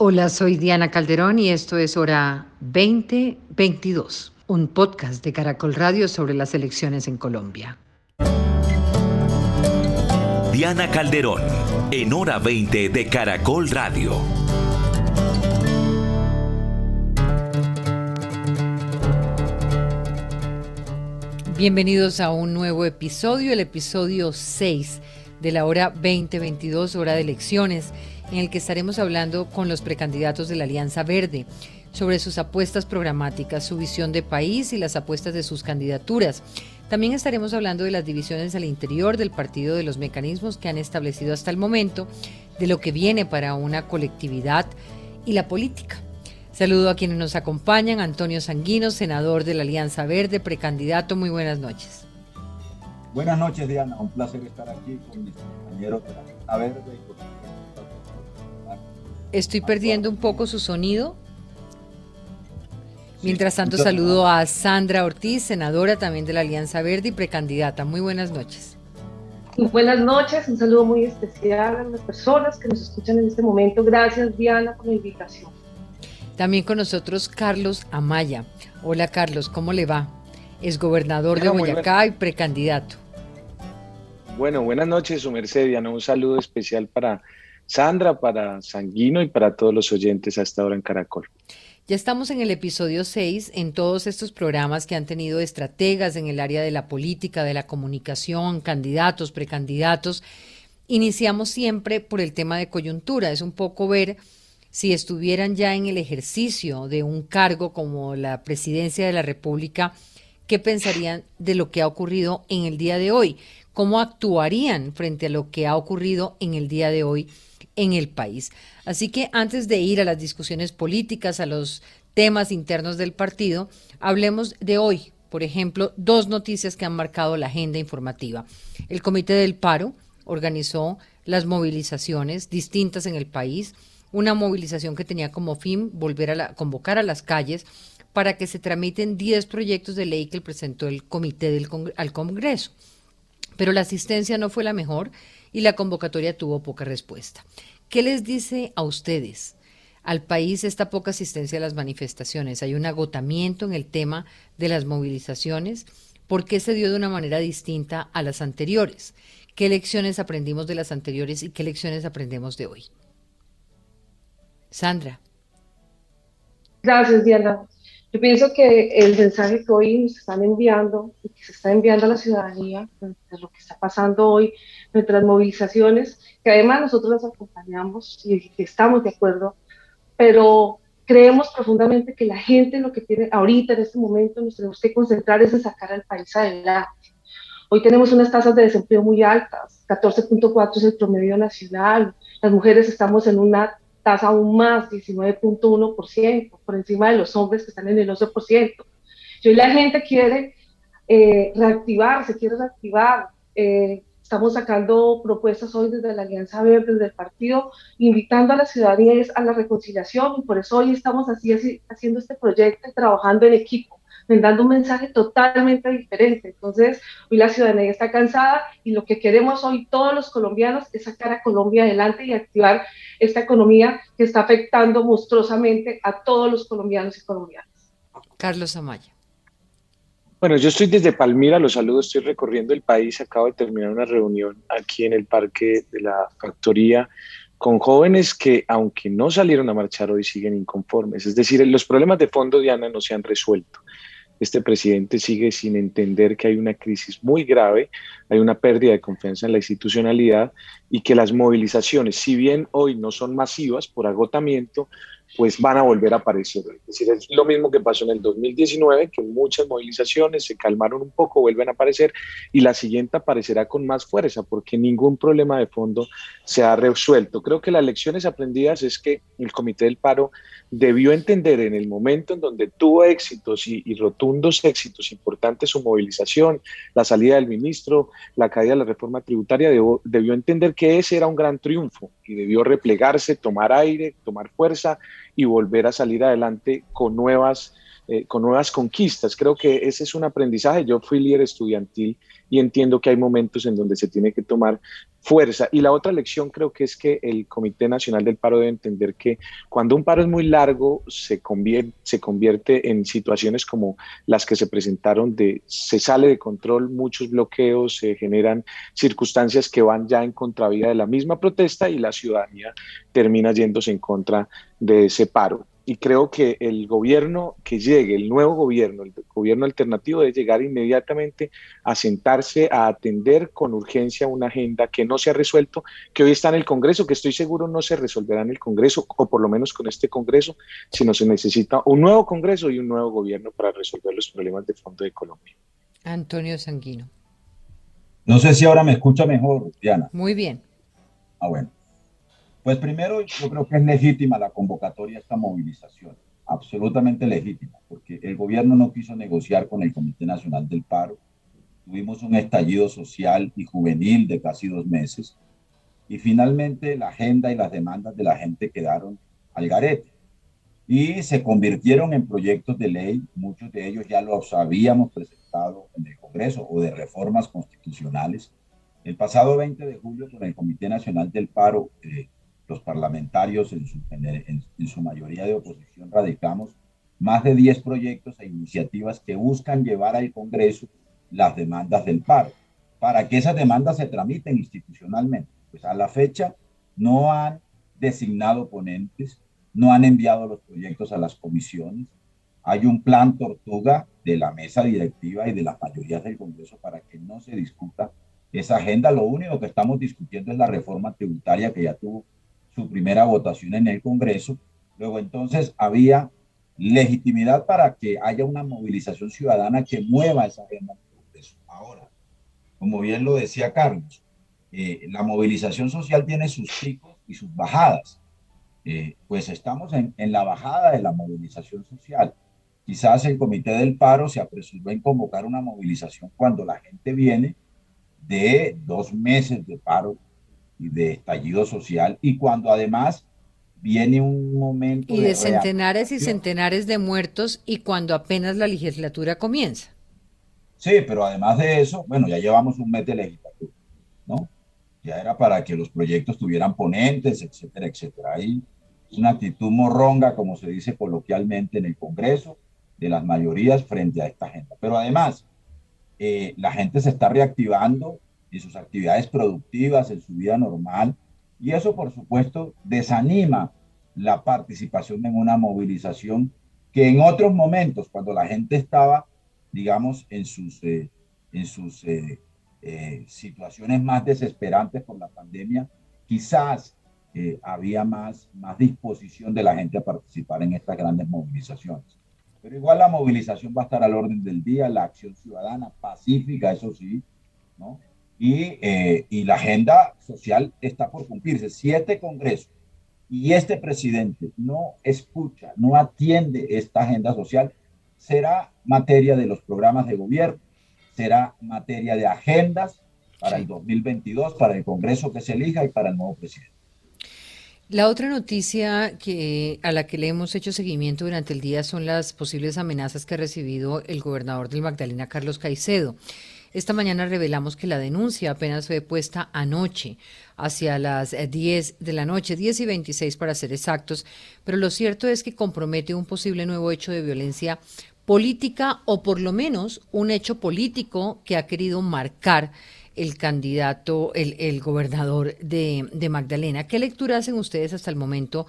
Hola, soy Diana Calderón y esto es Hora 2022, un podcast de Caracol Radio sobre las elecciones en Colombia. Diana Calderón, en Hora 20 de Caracol Radio. Bienvenidos a un nuevo episodio, el episodio 6 de la hora 2022, hora de elecciones en el que estaremos hablando con los precandidatos de la Alianza Verde sobre sus apuestas programáticas, su visión de país y las apuestas de sus candidaturas. También estaremos hablando de las divisiones al interior del partido, de los mecanismos que han establecido hasta el momento, de lo que viene para una colectividad y la política. Saludo a quienes nos acompañan. Antonio Sanguino, senador de la Alianza Verde, precandidato. Muy buenas noches. Buenas noches, Diana. Un placer estar aquí con mis compañeros de la Alianza Verde y Estoy perdiendo un poco su sonido. Mientras tanto, saludo a Sandra Ortiz, senadora también de la Alianza Verde y precandidata. Muy buenas noches. Buenas noches, un saludo muy especial a las personas que nos escuchan en este momento. Gracias, Diana, por la invitación. También con nosotros Carlos Amaya. Hola, Carlos, ¿cómo le va? Es gobernador de Boyacá y precandidato. Bueno, buenas noches, su merced, Diana. Un saludo especial para Sandra, para Sanguino y para todos los oyentes hasta ahora en Caracol. Ya estamos en el episodio 6 en todos estos programas que han tenido estrategas en el área de la política, de la comunicación, candidatos, precandidatos. Iniciamos siempre por el tema de coyuntura, es un poco ver si estuvieran ya en el ejercicio de un cargo como la presidencia de la República, qué pensarían de lo que ha ocurrido en el día de hoy, cómo actuarían frente a lo que ha ocurrido en el día de hoy en el país. Así que antes de ir a las discusiones políticas, a los temas internos del partido, hablemos de hoy, por ejemplo, dos noticias que han marcado la agenda informativa. El Comité del Paro organizó las movilizaciones distintas en el país, una movilización que tenía como fin volver a convocar a las calles para que se tramiten 10 proyectos de ley que presentó el comité del, al Congreso. Pero la asistencia no fue la mejor y la convocatoria tuvo poca respuesta. ¿Qué les dice a ustedes? Al país esta poca asistencia a las manifestaciones. Hay un agotamiento en el tema de las movilizaciones. ¿Por qué se dio de una manera distinta a las anteriores? ¿Qué lecciones aprendimos de las anteriores y qué lecciones aprendemos de hoy? Sandra. Gracias, Diana. Yo pienso que el mensaje que hoy nos están enviando y que se está enviando a la ciudadanía de lo que está pasando hoy, nuestras movilizaciones, que además nosotros las acompañamos y estamos de acuerdo, pero creemos profundamente que la gente lo que tiene ahorita, en este momento, nos tenemos que concentrar es en sacar al país adelante. Hoy tenemos unas tasas de desempleo muy altas, 14.4 es el promedio nacional, las mujeres estamos en una tasa aún más, 19.1%, por encima de los hombres que están en el 11%. Y hoy la gente quiere eh, reactivarse, quiere reactivar. Eh, estamos sacando propuestas hoy desde la Alianza Verde, desde el partido, invitando a la ciudadanía a la reconciliación y por eso hoy estamos así, así haciendo este proyecto y trabajando en equipo dando un mensaje totalmente diferente. Entonces, hoy la ciudadanía está cansada y lo que queremos hoy todos los colombianos es sacar a Colombia adelante y activar esta economía que está afectando monstruosamente a todos los colombianos y colombianas. Carlos Amaya. Bueno, yo estoy desde Palmira, los saludos, estoy recorriendo el país, acabo de terminar una reunión aquí en el Parque de la Factoría con jóvenes que, aunque no salieron a marchar hoy, siguen inconformes. Es decir, los problemas de fondo, Diana, no se han resuelto este presidente sigue sin entender que hay una crisis muy grave, hay una pérdida de confianza en la institucionalidad y que las movilizaciones, si bien hoy no son masivas por agotamiento, pues van a volver a aparecer. Es decir, es lo mismo que pasó en el 2019, que muchas movilizaciones se calmaron un poco, vuelven a aparecer, y la siguiente aparecerá con más fuerza, porque ningún problema de fondo se ha resuelto. Creo que las lecciones aprendidas es que el Comité del Paro debió entender en el momento en donde tuvo éxitos y, rotundos éxitos importantes su movilización, la salida del ministro, la caída de la reforma tributaria, debió entender que ese era un gran triunfo y debió replegarse, tomar aire, tomar fuerza y volver a salir adelante con nuevas eh, con nuevas conquistas. Creo que ese es un aprendizaje. Yo fui líder estudiantil y entiendo que hay momentos en donde se tiene que tomar fuerza. Y la otra lección creo que es que el Comité Nacional del Paro debe entender que cuando un paro es muy largo se convierte, se convierte en situaciones como las que se presentaron de se sale de control, muchos bloqueos, se generan circunstancias que van ya en contravía de la misma protesta y la ciudadanía termina yéndose en contra de ese paro y creo que el gobierno que llegue, el nuevo gobierno, el gobierno alternativo, debe llegar inmediatamente a sentarse a atender con urgencia una agenda que no se ha resuelto, que hoy está en el Congreso, que estoy seguro no se resolverá en el Congreso, o por lo menos con este Congreso, sino se necesita un nuevo Congreso y un nuevo gobierno para resolver los problemas de fondo de Colombia. Antonio Sanguino. No sé si ahora me escucha mejor, Diana. Muy bien. Ah, bueno. Pues primero yo creo que es legítima la convocatoria a esta movilización, absolutamente legítima, porque el gobierno no quiso negociar con el Comité Nacional del Paro. Tuvimos un estallido social y juvenil de casi dos meses y finalmente la agenda y las demandas de la gente quedaron al garete y se convirtieron en proyectos de ley, muchos de ellos ya los habíamos presentado en el Congreso o de reformas constitucionales. El pasado 20 de julio, con el Comité Nacional del Paro, eh, los parlamentarios en su, en, su mayoría de oposición radicamos más de 10 proyectos e iniciativas que buscan llevar al Congreso las demandas del paro, para que esas demandas se tramiten institucionalmente. Pues a la fecha no han designado ponentes, no han enviado los proyectos a las comisiones. Hay un plan tortuga de la mesa directiva y de las mayorías del Congreso para que no se discuta esa agenda. Lo único que estamos discutiendo es la reforma tributaria que ya tuvo su primera votación en el Congreso. Luego entonces había legitimidad para que haya una movilización ciudadana que mueva esa agenda del Congreso. Ahora, como bien lo decía Carlos, eh, la movilización social tiene sus picos y sus bajadas. Eh, pues estamos en, en la bajada de la movilización social. Quizás el Comité del Paro se apresuró en convocar una movilización cuando la gente viene de dos meses de paro de estallido social y cuando además viene un momento y de, centenares y centenares de muertos y cuando apenas la legislatura comienza. Sí, pero además de eso, bueno, ya llevamos un mes de legislatura, ¿no? Ya era para que los proyectos tuvieran ponentes, etcétera, etcétera. Hay una actitud morronga, como se dice coloquialmente en el Congreso, de las mayorías frente a esta agenda. Pero además, eh, la gente se está reactivando en sus actividades productivas, en su vida normal. Y eso, por supuesto, desanima la participación en una movilización que en otros momentos, cuando la gente estaba, digamos, en sus, eh, en sus eh, eh, situaciones más desesperantes por la pandemia, quizás había más, más disposición de la gente a participar en estas grandes movilizaciones. Pero igual la movilización va a estar al orden del día, la acción ciudadana pacífica, eso sí, ¿no? Eh, y, la agenda social está por cumplirse. Si este Congreso y este presidente no escucha, no atiende esta agenda social, será materia de los programas de gobierno, será materia de agendas para el 2022, para el Congreso que se elija y para el nuevo presidente. La otra noticia que, a la que le hemos hecho seguimiento durante el día son las posibles amenazas que ha recibido el gobernador del Magdalena, Carlos Caicedo. Esta mañana revelamos que la denuncia apenas fue puesta anoche, hacia las 10 de la noche, 10 y 26 para ser exactos, pero lo cierto es que compromete un posible nuevo hecho de violencia política o por lo menos un hecho político que ha querido marcar el candidato, el, gobernador de, Magdalena. ¿Qué lectura hacen ustedes hasta el momento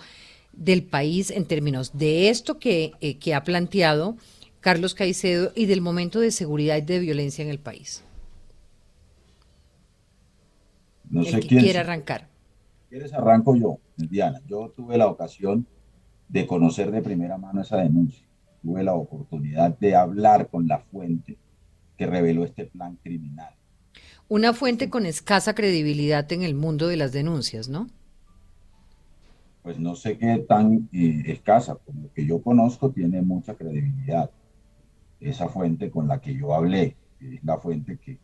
del país en términos de esto que, eh, que ha planteado? Carlos Caicedo, y del momento de seguridad y de violencia en el país. No sé quién quiere arrancar. ¿Quieres arranco yo, Diana? Yo tuve la ocasión de conocer de primera mano esa denuncia. Tuve la oportunidad de hablar con la fuente que reveló este plan criminal. Una fuente con escasa credibilidad en el mundo de las denuncias, ¿no? Pues no sé qué tan eh, escasa, por lo que yo conozco tiene mucha credibilidad esa fuente con la que yo hablé, la fuente que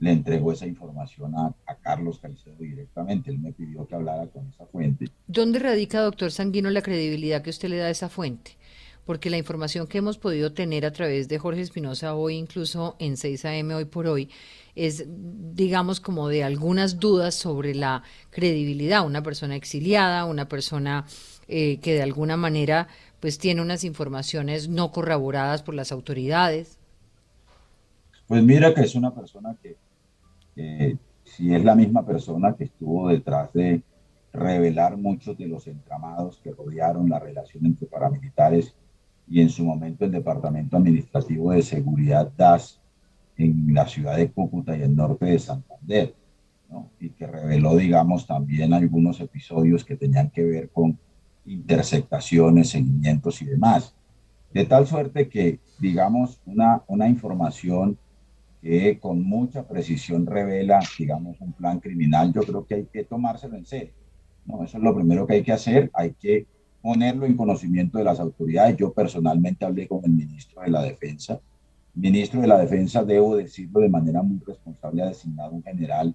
le entregó esa información a, Carlos Caicedo directamente. Él me pidió que hablara con esa fuente. ¿Dónde radica, doctor Sanguino, la credibilidad que usted le da a esa fuente? porque la información que hemos podido tener a través de Jorge Espinosa hoy, incluso en 6 AM hoy por hoy, es, digamos, como de algunas dudas sobre la credibilidad. Una persona exiliada, una persona eh, que de alguna manera pues tiene unas informaciones no corroboradas por las autoridades. Pues mira que es una persona que, si es la misma persona que estuvo detrás de revelar muchos de los entramados que rodearon la relación entre paramilitares y en su momento el Departamento Administrativo de Seguridad DAS en la ciudad de Cúcuta y el norte de Santander, ¿no? y que reveló, digamos, también algunos episodios que tenían que ver con interceptaciones, seguimientos y demás. De tal suerte que, digamos, una, una información que con mucha precisión revela, digamos, un plan criminal, yo creo que hay que tomárselo en serio. No, eso es lo primero que hay que hacer, hay que ponerlo en conocimiento de las autoridades. Yo personalmente hablé con el ministro de la Defensa. ministro de la Defensa, debo decirlo de manera muy responsable, ha designado un general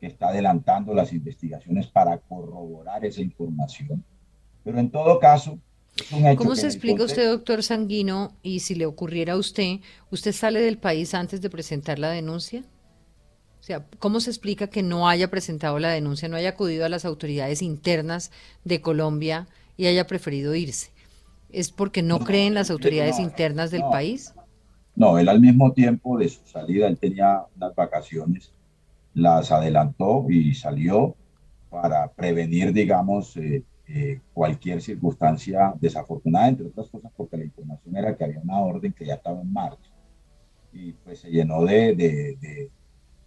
que está adelantando las investigaciones para corroborar esa información. Pero en todo caso, ¿Cómo se explica usted, doctor Sanguino, y si le ocurriera a usted, usted sale del país antes de presentar la denuncia? O sea, ¿cómo se explica que no haya presentado la denuncia, no haya acudido a las autoridades internas de Colombia y haya preferido irse? ¿Es porque no, cree en las autoridades internas del país? No, él al mismo tiempo de su salida, él tenía unas vacaciones, las adelantó y salió para prevenir, digamos, eh, eh, cualquier circunstancia desafortunada, entre otras cosas porque la información era que había una orden que ya estaba en marcha. Y pues se llenó de, de,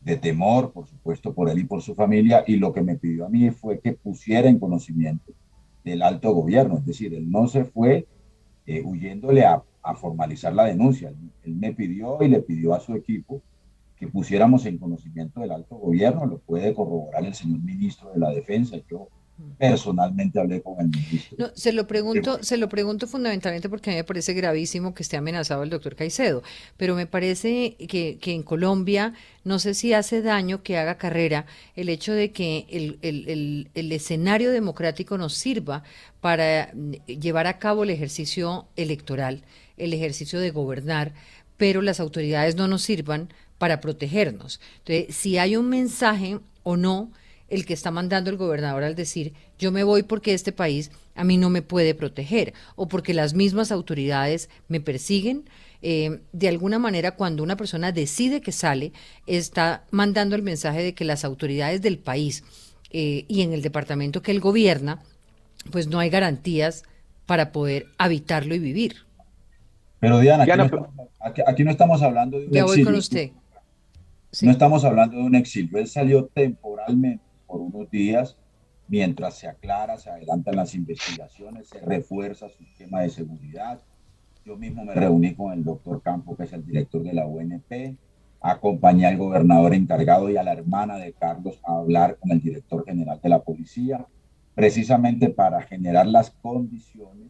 de, temor, por supuesto, por él y por su familia, y lo que me pidió a mí fue que pusiera en conocimiento del alto gobierno, es decir, él no se fue eh, huyéndole a, a, formalizar la denuncia, él me pidió y le pidió a su equipo que pusiéramos en conocimiento del alto gobierno, lo puede corroborar el señor ministro de la Defensa, yo personalmente hablé con el ministro. No, se lo pregunto, se lo pregunto fundamentalmente porque a mí me parece gravísimo que esté amenazado el doctor Caicedo, pero me parece que, que en Colombia no sé si hace daño que haga carrera el hecho de que el, el, el, escenario democrático nos sirva para llevar a cabo el ejercicio electoral, el ejercicio de gobernar, pero las autoridades no nos sirvan para protegernos. Entonces, si hay un mensaje o no, el que está mandando el gobernador al decir yo me voy porque este país a mí no me puede proteger o porque las mismas autoridades me persiguen. Eh, de alguna manera, cuando una persona decide que sale, está mandando el mensaje de que las autoridades del país eh, y en el departamento que él gobierna, pues no hay garantías para poder habitarlo y vivir. Pero Diana, aquí, no, estamos hablando de un ya voy con usted. No estamos hablando de un exilio. Él salió temporalmente por unos días mientras se aclara, se adelantan las investigaciones, se refuerza su esquema de seguridad. Yo mismo me reuní con el doctor Campo, que es el director de la UNP, acompañé al gobernador encargado y a la hermana de Carlos a hablar con el director general de la policía, precisamente para generar las condiciones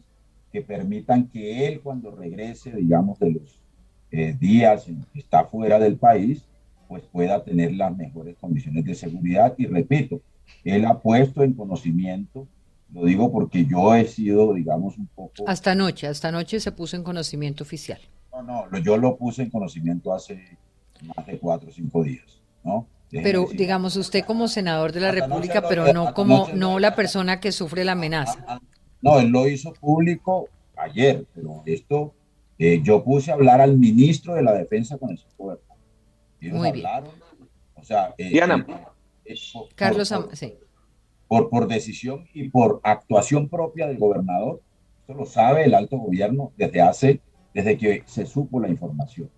que permitan que él cuando regrese, digamos, de los eh, días en que está fuera del país, pues pueda tener las mejores condiciones de seguridad. Y repito, él ha puesto en conocimiento, lo digo porque yo he sido, digamos, un poco... Hasta anoche, hasta anoche se puso en conocimiento oficial. No, no, yo lo puse en conocimiento hace más de cuatro o cinco días, ¿no? pero digamos usted como senador de la República, pero no como no la persona que sufre la amenaza. Ah, ah, no, él lo hizo público ayer, pero esto eh, yo puse a hablar al ministro de la Defensa con el Muy bien. O sea, eh, Diana. Eh, Carlos, por, sí. por, por, decisión y por actuación propia del gobernador, esto lo sabe el alto gobierno desde hace, desde que se supo la información.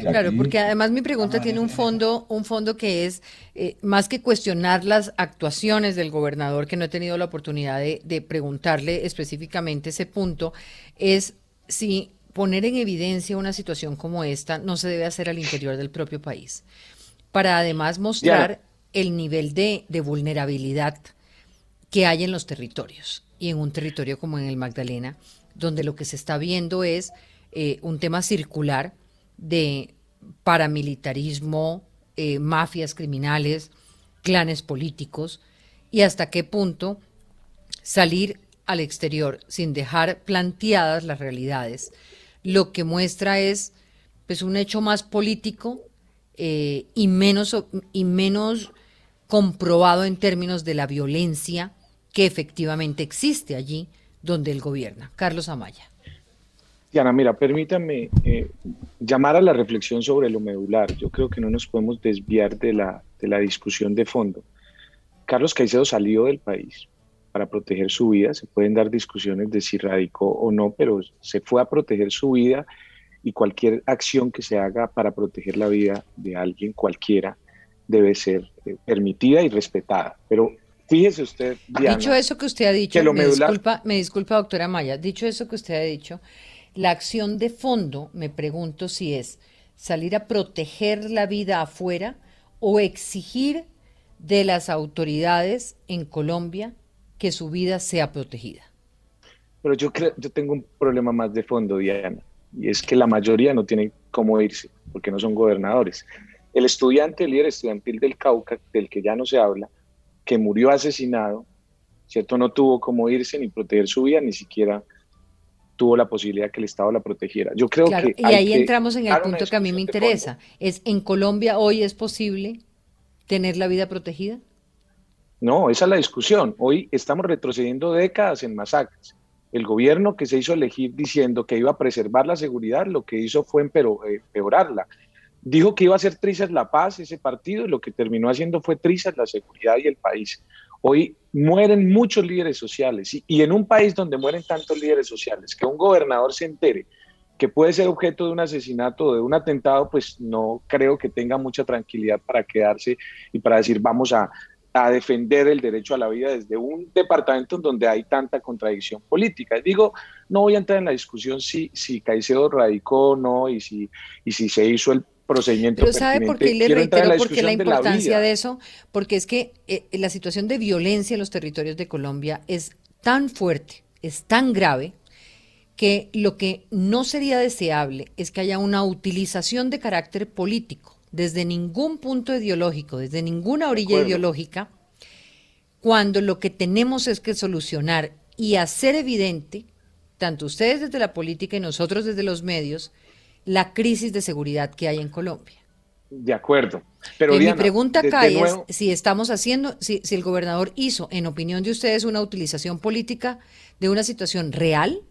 claro, porque además mi pregunta tiene un fondo, un fondo que es eh, más que cuestionar las actuaciones del gobernador, que no he tenido la oportunidad de, de preguntarle específicamente ese punto, es si poner en evidencia una situación como esta no se debe hacer al interior del propio país, para además mostrar el nivel de, vulnerabilidad que hay en los territorios y en un territorio como en el Magdalena, donde lo que se está viendo es eh, un tema circular de paramilitarismo, eh, mafias criminales, clanes políticos, y hasta qué punto salir al exterior sin dejar planteadas las realidades, lo que muestra es pues un hecho más político eh, y menos y menos comprobado en términos de la violencia que efectivamente existe allí donde él gobierna. Carlos Amaya. Diana, mira, permítame eh, llamar a la reflexión sobre lo medular. Yo creo que no nos podemos desviar de la, de la discusión de fondo. Carlos Caicedo salió del país para proteger su vida. Se pueden dar discusiones de si radicó o no, pero se fue a proteger su vida y cualquier acción que se haga para proteger la vida de alguien cualquiera debe ser eh, permitida y respetada. Pero fíjese usted, Diana, dicho eso que usted ha dicho, me, disculpa, me disculpa, doctora Maya, dicho eso que usted ha dicho, la acción de fondo, me pregunto si es salir a proteger la vida afuera o exigir de las autoridades en Colombia que su vida sea protegida. Pero yo creo, yo tengo un problema más de fondo, Diana, y es que la mayoría no tienen cómo irse, porque no son gobernadores. El estudiante, el líder estudiantil del Cauca, del que ya no se habla, que murió asesinado, ¿cierto? No tuvo cómo irse ni proteger su vida, ni siquiera tuvo la posibilidad que el Estado la protegiera. Yo creo que... Y ahí entramos en el punto que a mí me interesa. Es, ¿En Colombia hoy es posible tener la vida protegida? No, esa es la discusión. Hoy estamos retrocediendo décadas en masacres. El gobierno que se hizo elegir diciendo que iba a preservar la seguridad, lo que hizo fue eh, empeorarla. Dijo que iba a hacer trizas la paz ese partido y lo que terminó haciendo fue trizas la seguridad y el país. Hoy mueren muchos líderes sociales y, y, en un país donde mueren tantos líderes sociales, que un gobernador se entere que puede ser objeto de un asesinato o de un atentado, pues no creo que tenga mucha tranquilidad para quedarse y para decir vamos a, a defender el derecho a la vida desde un departamento en donde hay tanta contradicción política. Digo, no voy a entrar en la discusión si, si Caicedo radicó o no y si, y si se hizo el procedimiento. Pero ¿sabe por qué le reitero por qué la importancia de, eso? Porque es que eh, la situación de violencia en los territorios de Colombia es tan fuerte, es tan grave, que lo que no sería deseable es que haya una utilización de carácter político desde ningún punto ideológico, desde ninguna orilla ideológica, cuando lo que tenemos es que solucionar y hacer evidente, tanto ustedes desde la política y nosotros desde los medios, la crisis de seguridad que hay en Colombia. De acuerdo. Pero mi pregunta acá es si estamos haciendo, si, si el gobernador hizo, en opinión de ustedes, una utilización política de una situación real,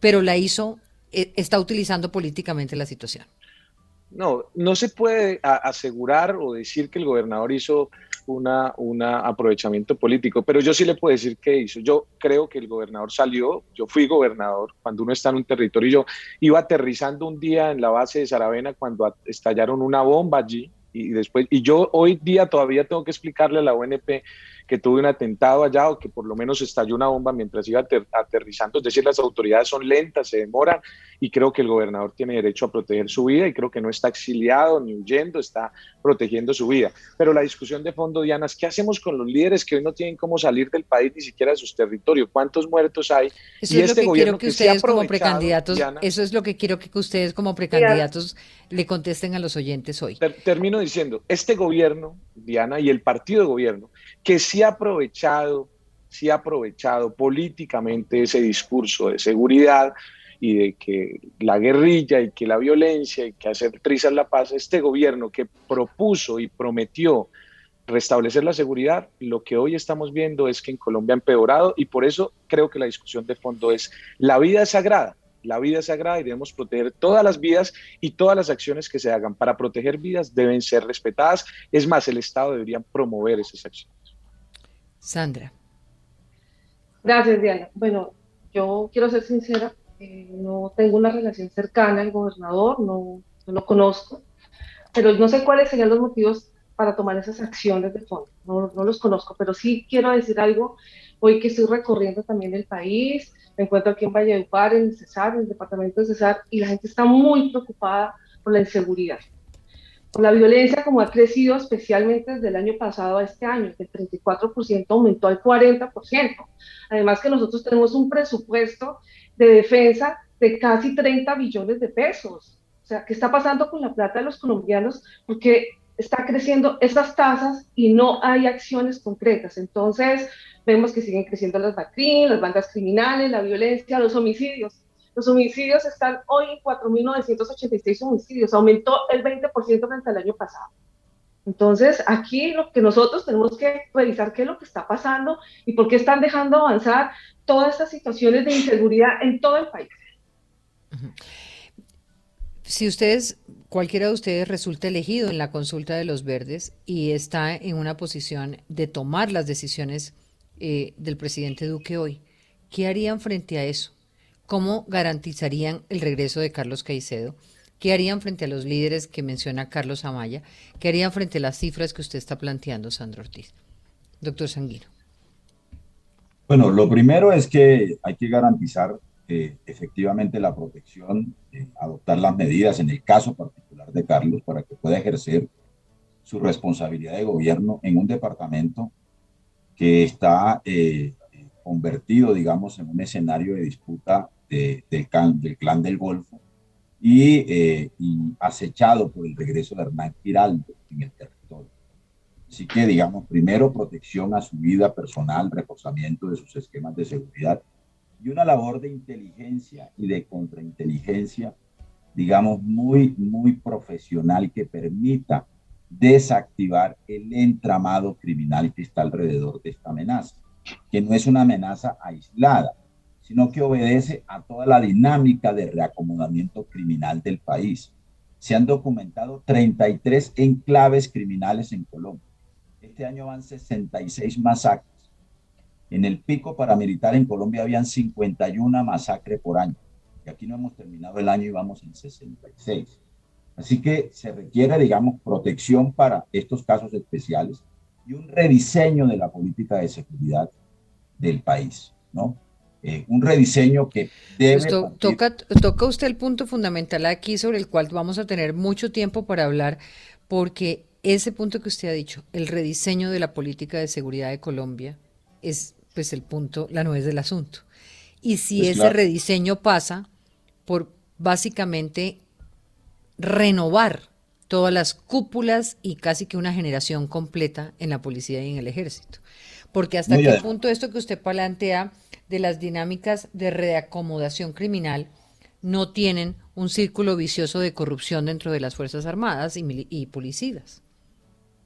pero la hizo, eh, está utilizando políticamente la situación. No, no se puede asegurar o decir que el gobernador hizo una, un aprovechamiento político, pero yo sí le puedo decir qué hizo. Yo creo que el gobernador salió, yo fui gobernador cuando uno está en un territorio, yo iba aterrizando un día en la base de Saravena cuando estallaron una bomba allí y después, y yo hoy día todavía tengo que explicarle a la ONP que tuve un atentado allá o que por lo menos estalló una bomba mientras iba aterrizando. Es decir, las autoridades son lentas, se demoran y creo que el gobernador tiene derecho a proteger su vida y creo que no está exiliado ni huyendo, está protegiendo su vida. Pero la discusión de fondo, Diana, es qué hacemos con los líderes que hoy no tienen cómo salir del país ni siquiera de sus territorios. ¿Cuántos muertos hay? Eso y es este lo que quiero que, ustedes como precandidatos, eso es lo que quiero que ustedes como precandidatos le contesten a los oyentes hoy. termino diciendo, este gobierno, Diana, y el partido de gobierno, que sí ha aprovechado, sí ha aprovechado políticamente ese discurso de seguridad y de que la guerrilla y que la violencia y que hacer trizas la paz, este gobierno que propuso y prometió restablecer la seguridad, lo que hoy estamos viendo es que en Colombia ha empeorado y por eso creo que la discusión de fondo es la vida es sagrada, la vida es sagrada y debemos proteger todas las vidas y todas las acciones que se hagan para proteger vidas deben ser respetadas. Es más, el Estado debería promover esas acciones. Sandra. Gracias, Diana. Bueno, yo quiero ser sincera, eh, no tengo una relación cercana al gobernador, no, lo conozco, pero no sé cuáles serían los motivos para tomar esas acciones de fondo, no, los conozco, pero sí quiero decir algo, hoy que estoy recorriendo también el país, me encuentro aquí en Valledupar, en Cesar, en el departamento de Cesar, y la gente está muy preocupada por la inseguridad. La violencia, como ha crecido especialmente desde el año pasado a este año, del 34% aumentó al 40%. Además que nosotros tenemos un presupuesto de defensa de casi 30 billones de pesos. O sea, ¿qué está pasando con la plata de los colombianos? Porque está creciendo esas tasas y no hay acciones concretas. Entonces, vemos que siguen creciendo las BACRIM, las bandas criminales, la violencia, los homicidios. Los homicidios están hoy en 4.986 homicidios, aumentó el 20% frente al año pasado. Entonces, aquí lo que nosotros tenemos que revisar qué es lo que está pasando y por qué están dejando avanzar todas estas situaciones de inseguridad en todo el país. Si ustedes, cualquiera de ustedes resulta elegido en la consulta de los verdes y está en una posición de tomar las decisiones eh, del presidente Duque hoy, ¿qué harían frente a eso? ¿Cómo garantizarían el regreso de Carlos Caicedo? ¿Qué harían frente a los líderes que menciona Carlos Amaya? ¿Qué harían frente a las cifras que usted está planteando, Sandro Ortiz? Doctor Sanguino. Bueno, lo primero es que hay que garantizar efectivamente la protección, adoptar las medidas en el caso particular de Carlos para que pueda ejercer su responsabilidad de gobierno en un departamento que está eh, convertido, digamos, en un escenario de disputa del, clan del Golfo eh, y, acechado por el regreso de Hernán Giraldo en el territorio. Así que, digamos, primero protección a su vida personal, reforzamiento de sus esquemas de seguridad y una labor de inteligencia y de contrainteligencia, digamos, muy, muy profesional que permita desactivar el entramado criminal que está alrededor de esta amenaza, que no es una amenaza aislada, sino que obedece a toda la dinámica de reacomodamiento criminal del país. Se han documentado 33 enclaves criminales en Colombia. Este año van 66 masacres en el pico paramilitar en Colombia habían 51 masacres por año. Y aquí no hemos terminado el año y vamos en 66. Así que se requiere, digamos, protección para estos casos especiales y un rediseño de la política de seguridad del país, ¿no? Eh, un rediseño que debe... Pues toca, toca usted el punto fundamental aquí sobre el cual vamos a tener mucho tiempo para hablar, porque ese punto que usted ha dicho, el rediseño de la política de seguridad de Colombia, es pues el punto, la nuez del asunto. Y si pues ese rediseño pasa por básicamente renovar todas las cúpulas y casi que una generación completa en la policía y en el ejército. Porque hasta qué punto esto que usted plantea de las dinámicas de reacomodación criminal no tienen un círculo vicioso de corrupción dentro de las Fuerzas Armadas y, y policías.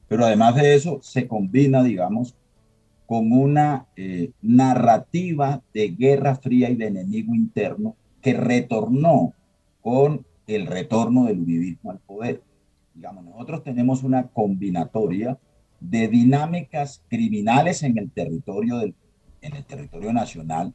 Pero además de eso, se combina, digamos, con una eh, narrativa de guerra fría y de enemigo interno que retornó con el retorno del uribismo al poder. Digamos, nosotros tenemos una combinatoria de dinámicas criminales en el territorio, del, en el territorio nacional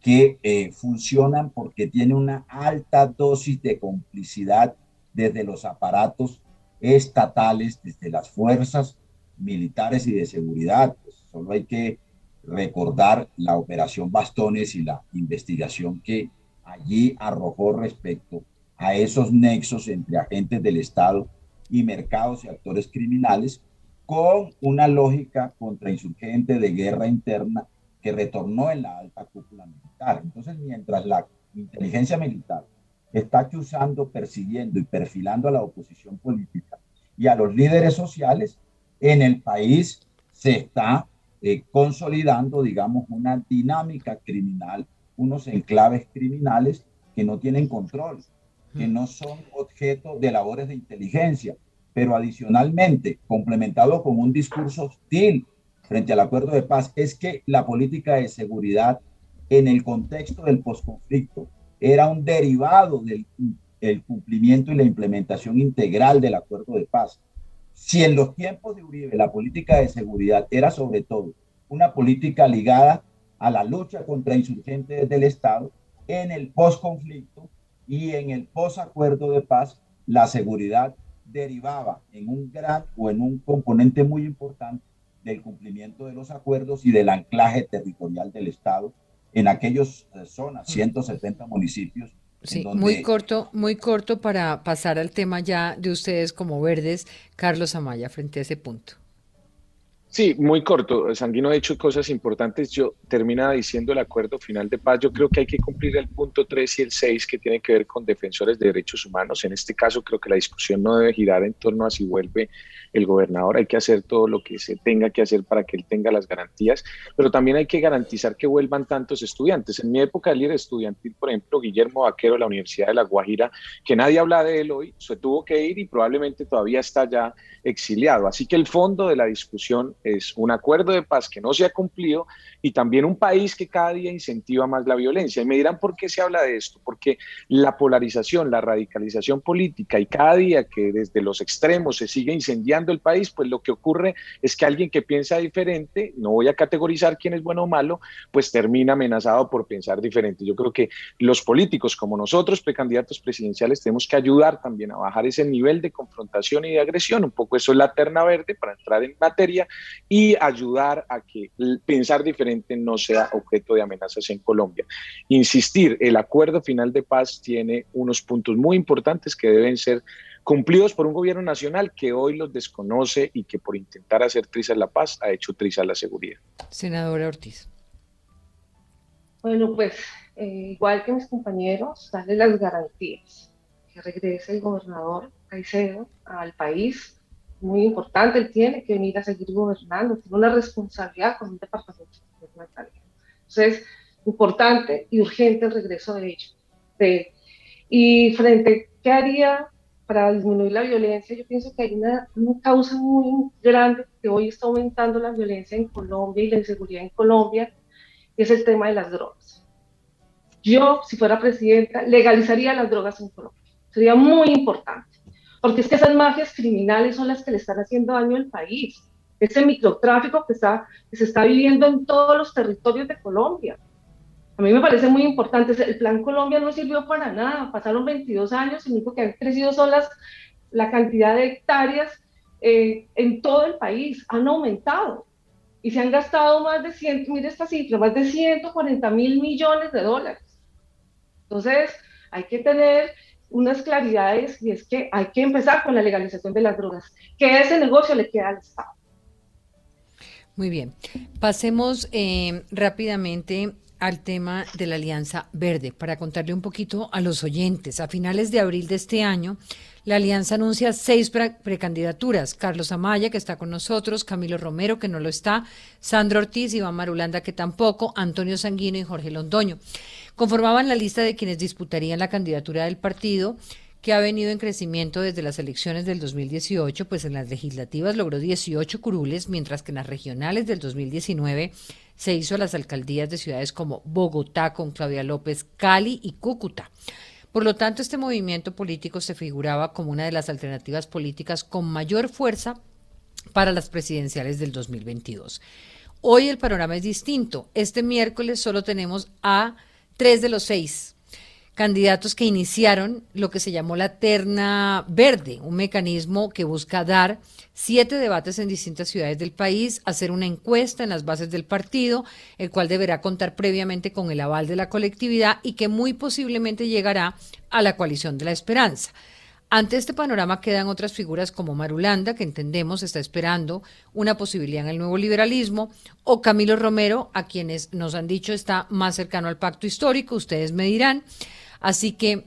que eh, funcionan porque tiene una alta dosis de complicidad desde los aparatos estatales, desde las fuerzas militares y de seguridad, Solo hay que recordar la operación Bastones y la investigación que allí arrojó respecto a esos nexos entre agentes del Estado y mercados y actores criminales con una lógica contrainsurgente de guerra interna que retornó en la alta cúpula militar. Entonces, mientras la inteligencia militar está acusando, persiguiendo y perfilando a la oposición política y a los líderes sociales, en el país se está eh, consolidando, digamos, una dinámica criminal, unos enclaves criminales que no tienen control, que no son objeto de labores de inteligencia, pero adicionalmente, complementado con un discurso hostil frente al acuerdo de paz, es que la política de seguridad en el contexto del posconflicto era un derivado del el cumplimiento y la implementación integral del acuerdo de paz. Si en los tiempos de Uribe la política de seguridad era sobre todo una política ligada a la lucha contra insurgentes del Estado, en el posconflicto y en el posacuerdo de paz, la seguridad derivaba en un gran o en un componente muy importante del cumplimiento de los acuerdos y del anclaje territorial del Estado en aquellas eh, zonas, 170 municipios Sí, muy corto, muy corto para pasar al tema ya de ustedes como verdes, Carlos Amaya, frente a ese punto. Sí, muy corto. Sanguino ha hecho cosas importantes. Yo termina diciendo el acuerdo final de paz. Yo creo que hay que cumplir el punto 3 y el 6 que tiene que ver con defensores de derechos humanos. En este caso creo que la discusión no debe girar en torno a si vuelve el gobernador. Hay que hacer todo lo que se tenga que hacer para que él tenga las garantías, pero también hay que garantizar que vuelvan tantos estudiantes. En mi época de líder estudiantil, por ejemplo, Guillermo Vaquero de la Universidad de La Guajira, que nadie habla de él hoy, se tuvo que ir y probablemente todavía está ya exiliado. Así que el fondo de la discusión es un acuerdo de paz que no se ha cumplido y también un país que cada día incentiva más la violencia. Y me dirán por qué se habla de esto, porque la polarización, la radicalización política y cada día que desde los extremos se sigue incendiando el país, pues lo que ocurre es que alguien que piensa diferente, no voy a categorizar quién es bueno o malo, pues termina amenazado por pensar diferente. Yo creo que los políticos como nosotros, precandidatos presidenciales, tenemos que ayudar también a bajar ese nivel de confrontación y de agresión. Un poco eso es la terna verde para entrar en materia y ayudar a que pensar diferente no sea objeto de amenazas en Colombia. Insistir, el acuerdo final de paz tiene unos puntos muy importantes que deben ser cumplidos por un gobierno nacional que hoy los desconoce y que por intentar hacer trizas la paz ha hecho trizas la seguridad. Senadora Ortiz. Bueno, pues eh, igual que mis compañeros, darle las garantías, que regrese el gobernador Caicedo al país, muy importante, él tiene que venir a seguir gobernando, tiene una responsabilidad con un departamento de Entonces, importante y urgente el regreso de ellos. De, y frente, ¿qué haría para disminuir la violencia? Yo pienso que hay una, una causa muy grande que hoy está aumentando la violencia en Colombia y la inseguridad en Colombia, y es el tema de las drogas. Yo, si fuera presidenta, legalizaría las drogas en Colombia. Sería muy importante porque es que esas mafias criminales son las que le están haciendo daño al país. Ese microtráfico que, está, que se está viviendo en todos los territorios de Colombia. A mí me parece muy importante. El Plan Colombia no sirvió para nada. Pasaron 22 años y único que han crecido son las, la cantidad de hectáreas eh, en todo el país. Han aumentado. Y se han gastado más de 100, mire esta cifra, más de 140 mil millones de dólares. Entonces, hay que tener unas claridades y es que hay que empezar con la legalización de las drogas, que ese negocio le queda al Estado. Muy bien, pasemos eh, rápidamente al tema de la Alianza Verde para contarle un poquito a los oyentes. A finales de abril de este año, la Alianza anuncia seis precandidaturas. Carlos Amaya, que está con nosotros, Camilo Romero, que no lo está, Sandro Ortiz, Iván Marulanda, que tampoco, Antonio Sanguino y Jorge Londoño conformaban la lista de quienes disputarían la candidatura del partido que ha venido en crecimiento desde las elecciones del 2018, pues en las legislativas logró 18 curules, mientras que en las regionales del 2019 se hizo a las alcaldías de ciudades como Bogotá con Claudia López, Cali y Cúcuta. Por lo tanto, este movimiento político se figuraba como una de las alternativas políticas con mayor fuerza para las presidenciales del 2022. Hoy el panorama es distinto. Este miércoles solo tenemos a tres de los seis candidatos que iniciaron lo que se llamó la terna verde, un mecanismo que busca dar siete debates en distintas ciudades del país, hacer una encuesta en las bases del partido, el cual deberá contar previamente con el aval de la colectividad y que muy posiblemente llegará a la coalición de la esperanza. Ante este panorama quedan otras figuras como Marulanda, que entendemos está esperando una posibilidad en el nuevo liberalismo, o Camilo Romero, a quienes nos han dicho está más cercano al pacto histórico, ustedes me dirán. Así que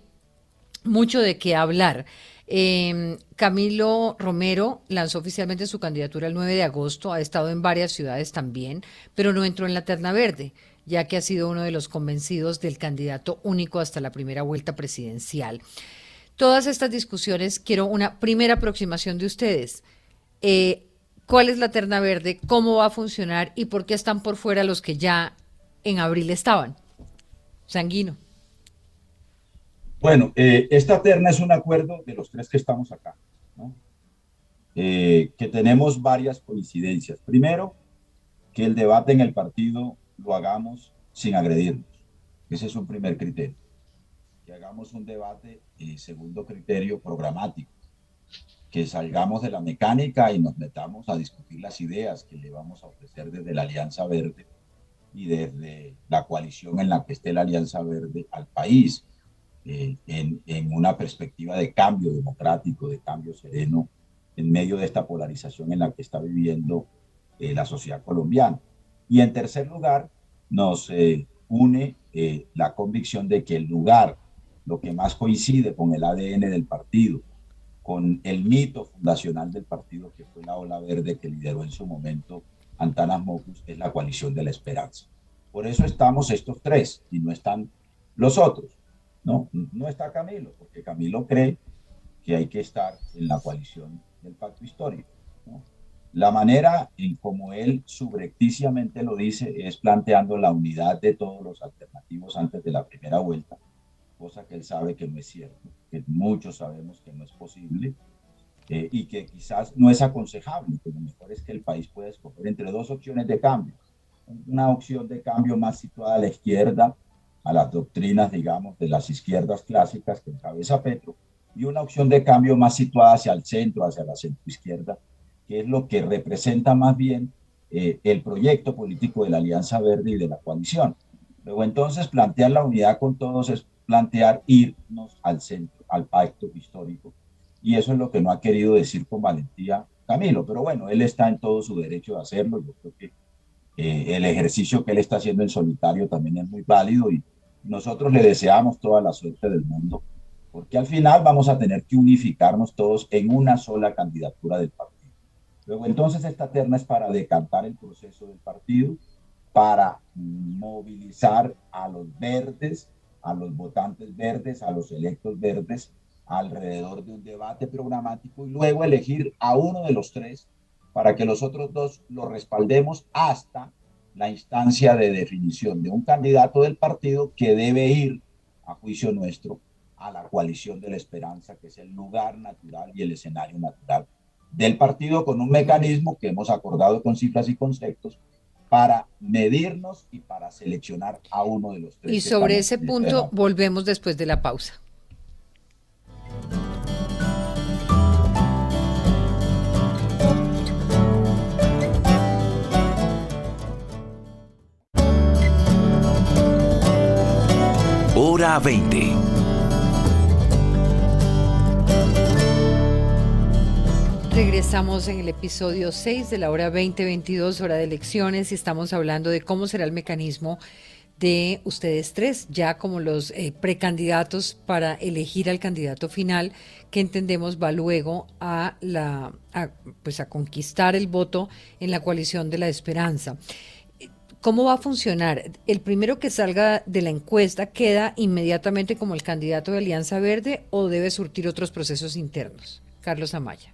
mucho de qué hablar. Em, Camilo Romero lanzó oficialmente su candidatura el 9 de agosto, ha estado en varias ciudades también, pero no entró en la terna verde, ya que ha sido uno de los convencidos del candidato único hasta la primera vuelta presidencial todas estas discusiones, quiero una primera aproximación de ustedes. Eh, ¿Cuál es la terna verde? ¿Cómo va a funcionar? ¿Y por qué están por fuera los que ya en abril estaban? Sanguino. Bueno, eh, esta terna es un acuerdo de los tres que estamos acá, eh, que tenemos varias coincidencias. Primero, que el debate en el partido lo hagamos sin agredirnos. Ese es un primer criterio que hagamos un debate, y segundo criterio, programático, que salgamos de la mecánica y nos metamos a discutir las ideas que le vamos a ofrecer desde la Alianza Verde y desde la coalición en la que esté la Alianza Verde al país, eh, en, en una perspectiva de cambio democrático, de cambio sereno, en medio de esta polarización en la que está viviendo eh, la sociedad colombiana. Y en tercer lugar, nos eh, une eh, la convicción de que el lugar, lo que más coincide con el ADN del partido, con el mito fundacional del partido, que fue la ola verde que lideró en su momento Antanas Mocus, es la coalición de la esperanza. Por eso estamos estos tres y no están los otros. No, no está Camilo, porque Camilo cree que hay que estar en la coalición del pacto histórico. La manera en como él subrepticiamente lo dice es planteando la unidad de todos los alternativos antes de la primera vuelta, cosa que él sabe que no es cierto, que muchos sabemos que no es posible eh, y que quizás no es aconsejable, que lo mejor es que el país pueda escoger entre dos opciones de cambio. Una opción de cambio más situada a la izquierda, a las doctrinas, digamos, de las izquierdas clásicas que encabeza Petro, y una opción de cambio más situada hacia el centro, hacia la centroizquierda, que es lo que representa más bien eh, el proyecto político de la Alianza Verde y de la coalición. Luego entonces plantear la unidad con todos es plantear irnos al centro, al pacto histórico. Y eso es lo que no ha querido decir con valentía Camilo. Pero bueno, él está en todo su derecho de hacerlo. Yo creo que eh, el ejercicio que él está haciendo en solitario también es muy válido y nosotros le deseamos toda la suerte del mundo porque al final vamos a tener que unificarnos todos en una sola candidatura del partido. Luego entonces esta terna es para decantar el proceso del partido, para movilizar a los verdes, a los votantes verdes, a los electos verdes alrededor de un debate programático y luego elegir a uno de los tres para que los otros dos lo respaldemos hasta la instancia de definición de un candidato del partido que debe ir, a juicio nuestro, a la coalición de la esperanza, que es el lugar natural y el escenario natural del partido, con un mecanismo que hemos acordado con cifras y conceptos para medirnos y para seleccionar a uno de los tres. Y sobre ese punto volvemos después de la pausa. Hora 20 Regresamos en el episodio 6 de la hora 2022, hora de elecciones, y estamos hablando de cómo será el mecanismo de ustedes tres, ya como los eh, precandidatos para elegir al candidato final, que entendemos va luego a la pues a conquistar el voto en la coalición de la esperanza. ¿Cómo va a funcionar? ¿El primero que salga de la encuesta queda inmediatamente como el candidato de Alianza Verde o debe surtir otros procesos internos? Carlos Amaya.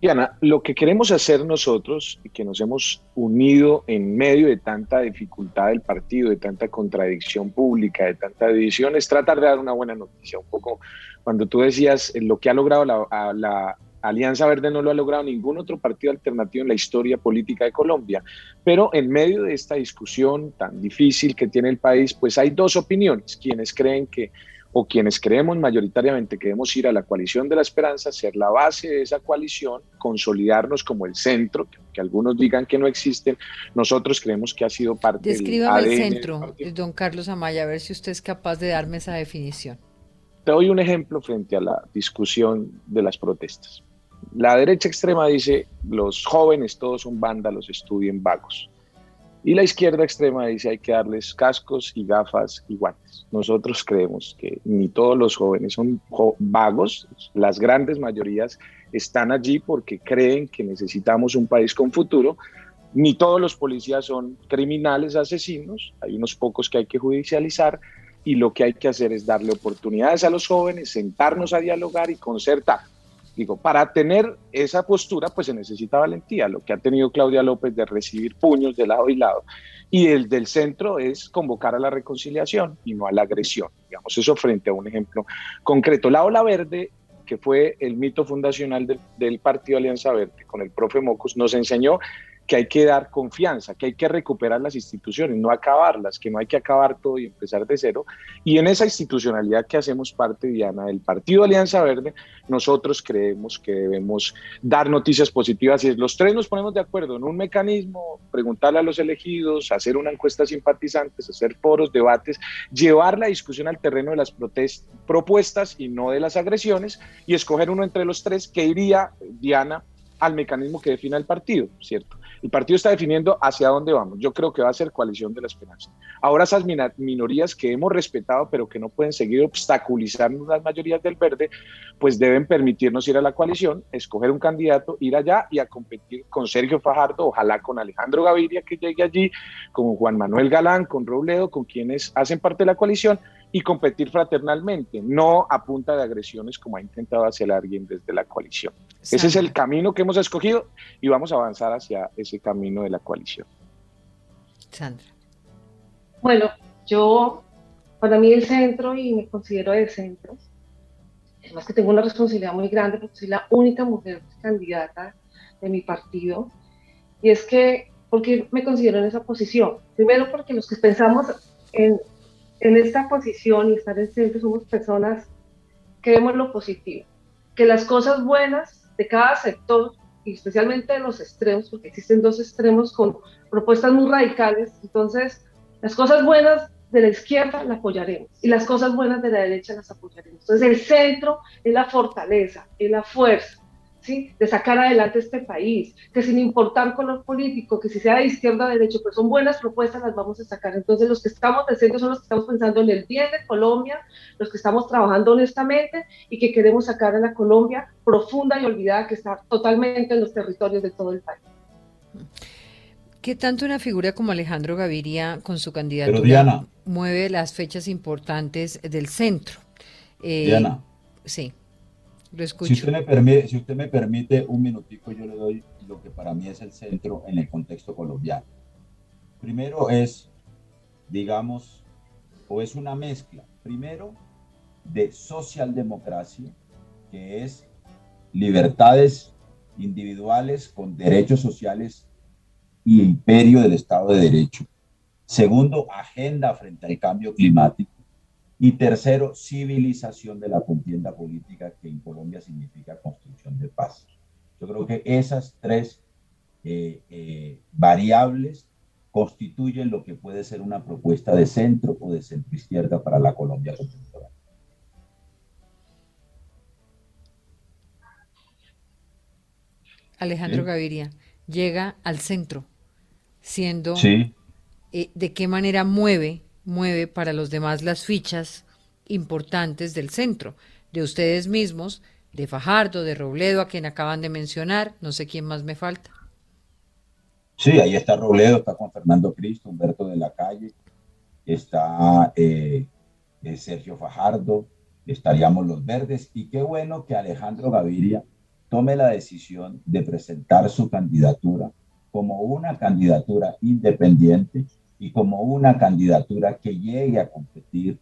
Diana, lo que queremos hacer nosotros, y que nos hemos unido en medio de tanta dificultad del partido, de tanta contradicción pública, de tanta división, es tratar de dar una buena noticia. Un poco cuando tú decías eh, lo que ha logrado la, la Alianza Verde no lo ha logrado ningún otro partido alternativo en la historia política de Colombia. Pero en medio de esta discusión tan difícil que tiene el país, pues hay dos opiniones. Quienes creen que o quienes creemos mayoritariamente que debemos ir a la coalición de la esperanza, ser la base de esa coalición, consolidarnos como el centro, que, algunos digan que no existen, nosotros creemos que ha sido parte Descríbame del el centro, don Carlos Amaya, a ver si usted es capaz de darme esa definición. Te doy un ejemplo frente a la discusión de las protestas. La derecha extrema dice, los jóvenes todos son vándalos, estudien vagos. Y la izquierda extrema dice hay que darles cascos y gafas y guantes. Nosotros creemos que ni todos los jóvenes son vagos, las grandes mayorías están allí porque creen que necesitamos un país con futuro, ni todos los policías son criminales, asesinos, hay unos pocos que hay que judicializar y lo que hay que hacer es darle oportunidades a los jóvenes, sentarnos a dialogar y concertar. Digo, para tener esa postura, pues se necesita valentía, lo que ha tenido Claudia López de recibir puños de lado y lado. Y el del centro es convocar a la reconciliación y no a la agresión. Digamos, eso frente a un ejemplo concreto. La ola verde, que fue el mito fundacional del, del Partido Alianza Verde, con el profe Mocos, nos enseñó que hay que dar confianza, que hay que recuperar las instituciones, no acabarlas, que no hay que acabar todo y empezar de cero. Y en esa institucionalidad que hacemos parte, Diana, del Partido Alianza Verde, nosotros creemos que debemos dar noticias positivas y los tres nos ponemos de acuerdo en un mecanismo, preguntarle a los elegidos, hacer una encuesta simpatizantes, hacer foros, debates, llevar la discusión al terreno de las propuestas y no de las agresiones y escoger uno entre los tres que iría, Diana, al mecanismo que defina el partido, ¿cierto? El partido está definiendo hacia dónde vamos. Yo creo que va a ser coalición de la esperanza. Ahora esas minorías que hemos respetado, pero que no pueden seguir obstaculizando las mayorías del verde, pues deben permitirnos ir a la coalición, escoger un candidato, ir allá y a competir con Sergio Fajardo, ojalá con Alejandro Gaviria que llegue allí, con Juan Manuel Galán, con Robledo, con quienes hacen parte de la coalición y competir fraternalmente, no a punta de agresiones como ha intentado hacer alguien desde la coalición. Ese es el camino que hemos escogido y vamos a avanzar hacia ese camino de la coalición. Sandra. Bueno, yo, para mí el centro, y me considero de centro, además que tengo una responsabilidad muy grande porque soy la única mujer candidata de mi partido, y es que, porque me considero en esa posición? Primero porque los que pensamos en en esta posición y estar en centro somos personas que vemos lo positivo, que las cosas buenas de cada sector, y especialmente de los extremos, porque existen dos extremos con propuestas muy radicales, entonces las cosas buenas de la izquierda las apoyaremos y las cosas buenas de la derecha las apoyaremos. Entonces el centro es la fortaleza, es la fuerza, de sacar adelante este país, que sin importar color político, que si sea de izquierda o de derecha, pues son buenas propuestas, las vamos a sacar. Entonces los que estamos centro son los que estamos pensando en el bien de Colombia, los que estamos trabajando honestamente y que queremos sacar a la Colombia profunda y olvidada que está totalmente en los territorios de todo el país. ¿Qué tanto una figura como Alejandro Gaviria con su candidatura mueve las fechas importantes del centro? Eh, Diana. Sí. Si usted, me permite, si usted me permite un minutico, yo le doy lo que para mí es el centro en el contexto colombiano. Primero es, digamos, o es una mezcla, primero, de socialdemocracia, que es libertades individuales con derechos sociales y imperio del Estado de Derecho. Segundo, agenda frente al cambio climático. Y tercero, civilización de la contienda política, que en Colombia significa construcción de paz. Yo creo que esas tres eh, eh, variables constituyen lo que puede ser una propuesta de centro o de centro izquierda para la Colombia contemporánea. Alejandro Gaviria llega al centro, siendo sí. Eh, de qué manera mueve mueve para los demás las fichas importantes del centro, de ustedes mismos, de Fajardo, de Robledo, a quien acaban de mencionar, no sé quién más me falta. Sí, ahí está Robledo, está Juan Fernando Cristo, Humberto de la Calle, está eh, eh, Sergio Fajardo, estaríamos los verdes, y qué bueno que Alejandro Gaviria tome la decisión de presentar su candidatura como una candidatura independiente y como una candidatura que llegue a competir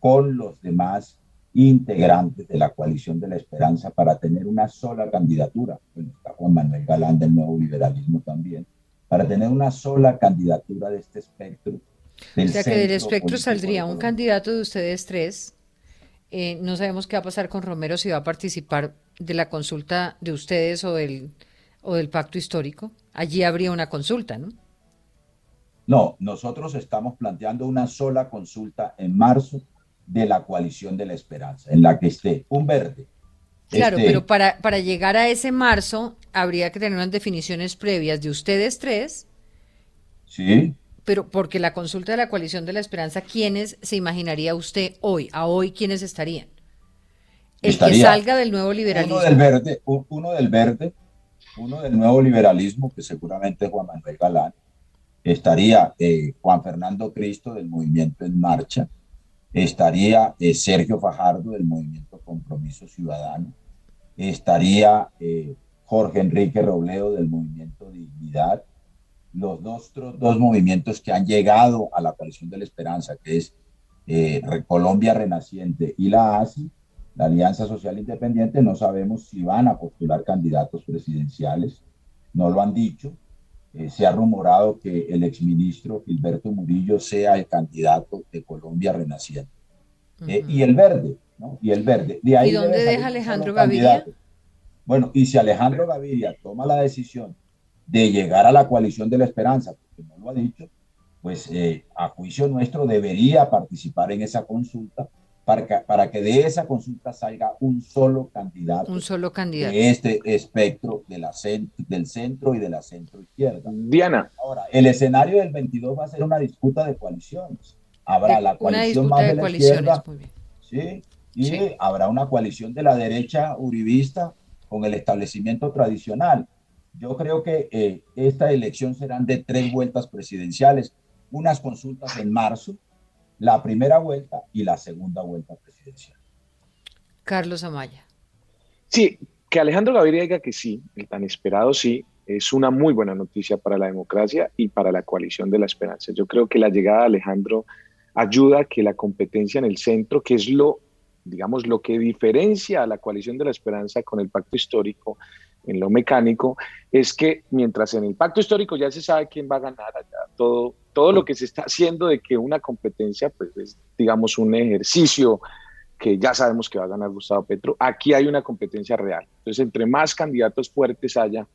con los demás integrantes de la coalición de la esperanza para tener una sola candidatura. Bueno, está Juan Manuel Galán del nuevo liberalismo también, para tener una sola candidatura de este espectro. o sea que del espectro saldría un candidato de ustedes tres. Eh, no sabemos qué va a pasar con Romero, si va a participar de la consulta de ustedes o del, o del pacto histórico. Allí habría una consulta, ¿no? No, nosotros estamos planteando una sola consulta en marzo de la coalición de la esperanza, en la que esté un verde. Claro, pero para, para llegar a ese marzo habría que tener unas definiciones previas de ustedes tres. Sí. Pero porque la consulta de la coalición de la esperanza, ¿quiénes se imaginaría usted hoy? ¿A hoy quiénes estarían? El que salga del nuevo liberalismo. Uno del verde, uno del verde, uno del nuevo liberalismo, que seguramente es Juan Manuel Galán estaría eh, Juan Fernando Cristo del Movimiento en Marcha, estaría eh, Sergio Fajardo del Movimiento Compromiso Ciudadano, estaría eh, Jorge Enrique Robledo del Movimiento Dignidad, los dos, dos movimientos que han llegado a la coalición de la esperanza, que es Colombia Renaciente y la ASI, la Alianza Social Independiente, no sabemos si van a postular candidatos presidenciales, no lo han dicho, eh, se ha rumorado que el exministro Gilberto Murillo sea el candidato de Colombia Renaciente. Eh, y el verde, ¿no? Y el verde. De ahí ¿Y dónde deja Alejandro Gaviria? Bueno, y si Alejandro Gaviria toma la decisión de llegar a la coalición de la esperanza, porque no lo ha dicho, pues eh, a juicio nuestro debería participar en esa consulta para que, para que de esa consulta salga un solo candidato. Un solo candidato. De este espectro de la del centro y de la centro izquierda. Diana. Ahora, el escenario del 22 va a ser una disputa de coaliciones. Habrá la coalición más de, la izquierda. ¿sí? Y habrá una coalición de la derecha uribista con el establecimiento tradicional. Yo creo que eh, esta elección serán de tres vueltas presidenciales, unas consultas en marzo, la primera vuelta y la segunda vuelta presidencial. Carlos Amaya. Sí, que Alejandro Gaviria diga que sí, el tan esperado sí, es una muy buena noticia para la democracia y para la coalición de la esperanza. Yo creo que la llegada de Alejandro ayuda a que la competencia en el centro, que es lo, digamos, lo que diferencia a la coalición de la esperanza con el pacto histórico, en lo mecánico, es que mientras en el pacto histórico ya se sabe quién va a ganar allá, todo, todo lo que se está haciendo de que una competencia, pues es, digamos, un ejercicio que ya sabemos que va a ganar Gustavo Petro, aquí hay una competencia real. Entonces, entre más candidatos fuertes haya,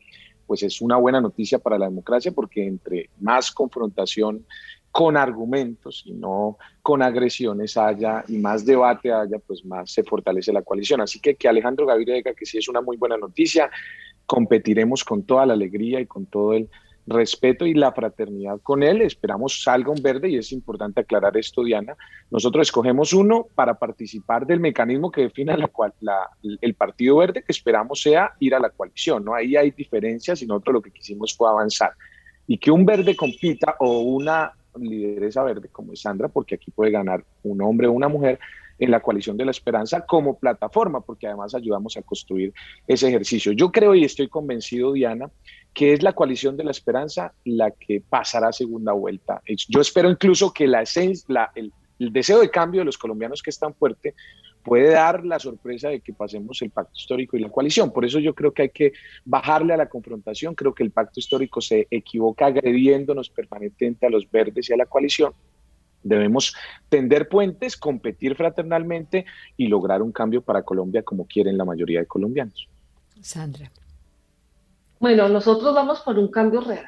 pues es una buena noticia para la democracia porque entre más confrontación con argumentos y no con agresiones haya y más debate haya, pues más se fortalece la coalición. Así que que Alejandro Gaviria diga que sí es una muy buena noticia, competiremos con toda la alegría y con todo el respeto y la fraternidad con él. Esperamos salga un verde y es importante aclarar esto, Diana. Nosotros escogemos uno para participar del mecanismo que define la, la, el Partido Verde, que esperamos sea ir a la coalición. ¿no? Ahí hay diferencias y nosotros lo que quisimos fue avanzar. Y que un verde compita o una lideresa verde como es Sandra, porque aquí puede ganar un hombre o una mujer en la coalición de la esperanza como plataforma, porque además ayudamos a construir ese ejercicio. Yo creo y estoy convencido, Diana, que es la coalición de la esperanza la que pasará segunda vuelta. Yo espero incluso que la la, el, el deseo de cambio de los colombianos que es tan fuerte puede dar la sorpresa de que pasemos el pacto histórico y la coalición. Por eso yo creo que hay que bajarle a la confrontación. Creo que el pacto histórico se equivoca agrediéndonos permanentemente a los verdes y a la coalición. Debemos tender puentes, competir fraternalmente y lograr un cambio para Colombia como quieren la mayoría de colombianos. Sandra. Bueno, nosotros vamos por un cambio real.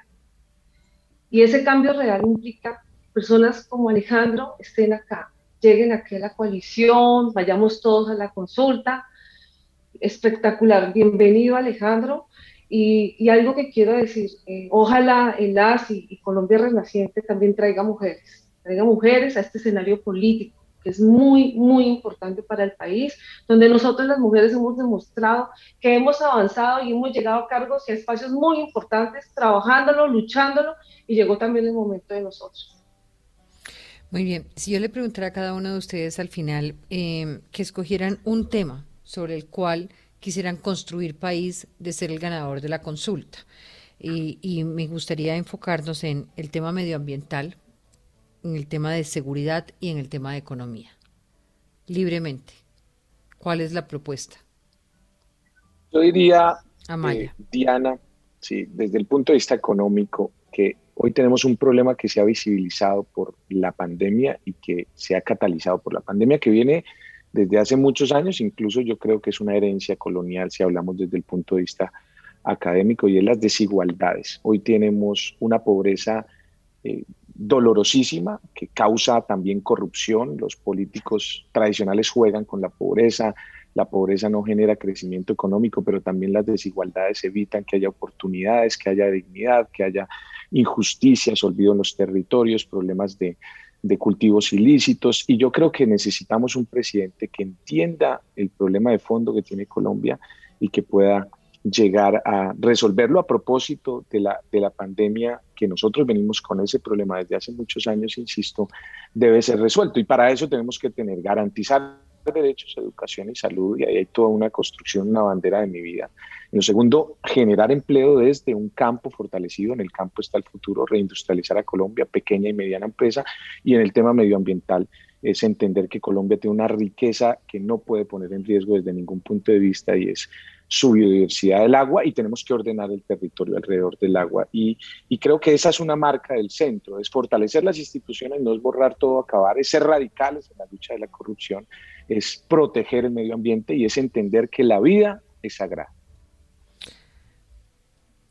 Y ese cambio real implica personas como Alejandro estén acá, lleguen aquí a la coalición, vayamos todos a la consulta. Espectacular, bienvenido Alejandro. Y, algo que quiero decir, eh, ojalá el ASI y Colombia Renaciente también traiga mujeres, traiga mujeres a este escenario político, que es muy, muy importante para el país, donde nosotros las mujeres hemos demostrado que hemos avanzado y hemos llegado a cargos y a espacios muy importantes, trabajándolo, luchándolo, y llegó también el momento de nosotros. Muy bien, si yo le preguntara a cada uno de ustedes al final em, que escogieran un tema sobre el cual quisieran construir país de ser el ganador de la consulta, y, me gustaría enfocarnos en el tema medioambiental, en el tema de seguridad y en el tema de economía. Libremente, ¿cuál es la propuesta? Yo diría, eh, Diana, sí, desde el punto de vista económico, que Hoy tenemos un problema que se ha visibilizado por la pandemia y que se ha catalizado por la pandemia que viene desde hace muchos años, incluso yo creo que es una herencia colonial si hablamos desde el punto de vista académico y es las desigualdades. Hoy tenemos una pobreza eh, dolorosísima que causa también corrupción. Los políticos tradicionales juegan con la pobreza, la pobreza no genera crecimiento económico, pero también las desigualdades evitan que haya oportunidades, que haya dignidad, que haya injusticias, olvido en los territorios, problemas de, cultivos ilícitos. Y yo creo que necesitamos un presidente que entienda el problema de fondo que tiene Colombia y que pueda llegar a resolverlo a propósito de la, de la pandemia que nosotros venimos con ese problema desde hace muchos años, insisto, debe ser resuelto. Y para eso tenemos que tener, garantizar derechos, educación y salud, y ahí hay toda una construcción, una bandera de mi vida. En lo segundo, generar empleo desde un campo fortalecido, en el campo está el futuro, reindustrializar a Colombia, pequeña y mediana empresa, y en el tema medioambiental es entender que Colombia tiene una riqueza que no puede poner en riesgo desde ningún punto de vista y es su biodiversidad del agua y tenemos que ordenar el territorio alrededor del agua. Y, y, creo que esa es una marca del centro, es fortalecer las instituciones, no es borrar todo, acabar, es ser radicales en la lucha de la corrupción es proteger el medio ambiente y es entender que la vida es sagrada.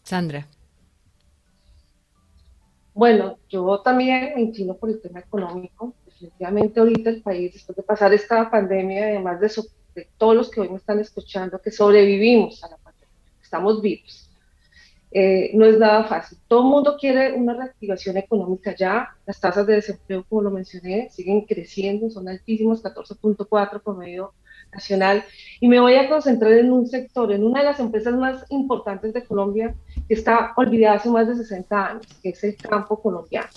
Sandra. Bueno, yo también me inclino por el tema económico. definitivamente ahorita el país, después de pasar esta pandemia, además de, de todos los que hoy me están escuchando, que sobrevivimos a la pandemia, estamos vivos. Eh, no es nada fácil. Todo el mundo quiere una reactivación económica ya. Las tasas de desempleo, como lo mencioné, siguen creciendo, son altísimos, 14.4 promedio nacional. Y me voy a concentrar en un sector, en una de las empresas más importantes de Colombia, que está olvidada hace más de 60 años, que es el campo colombiano.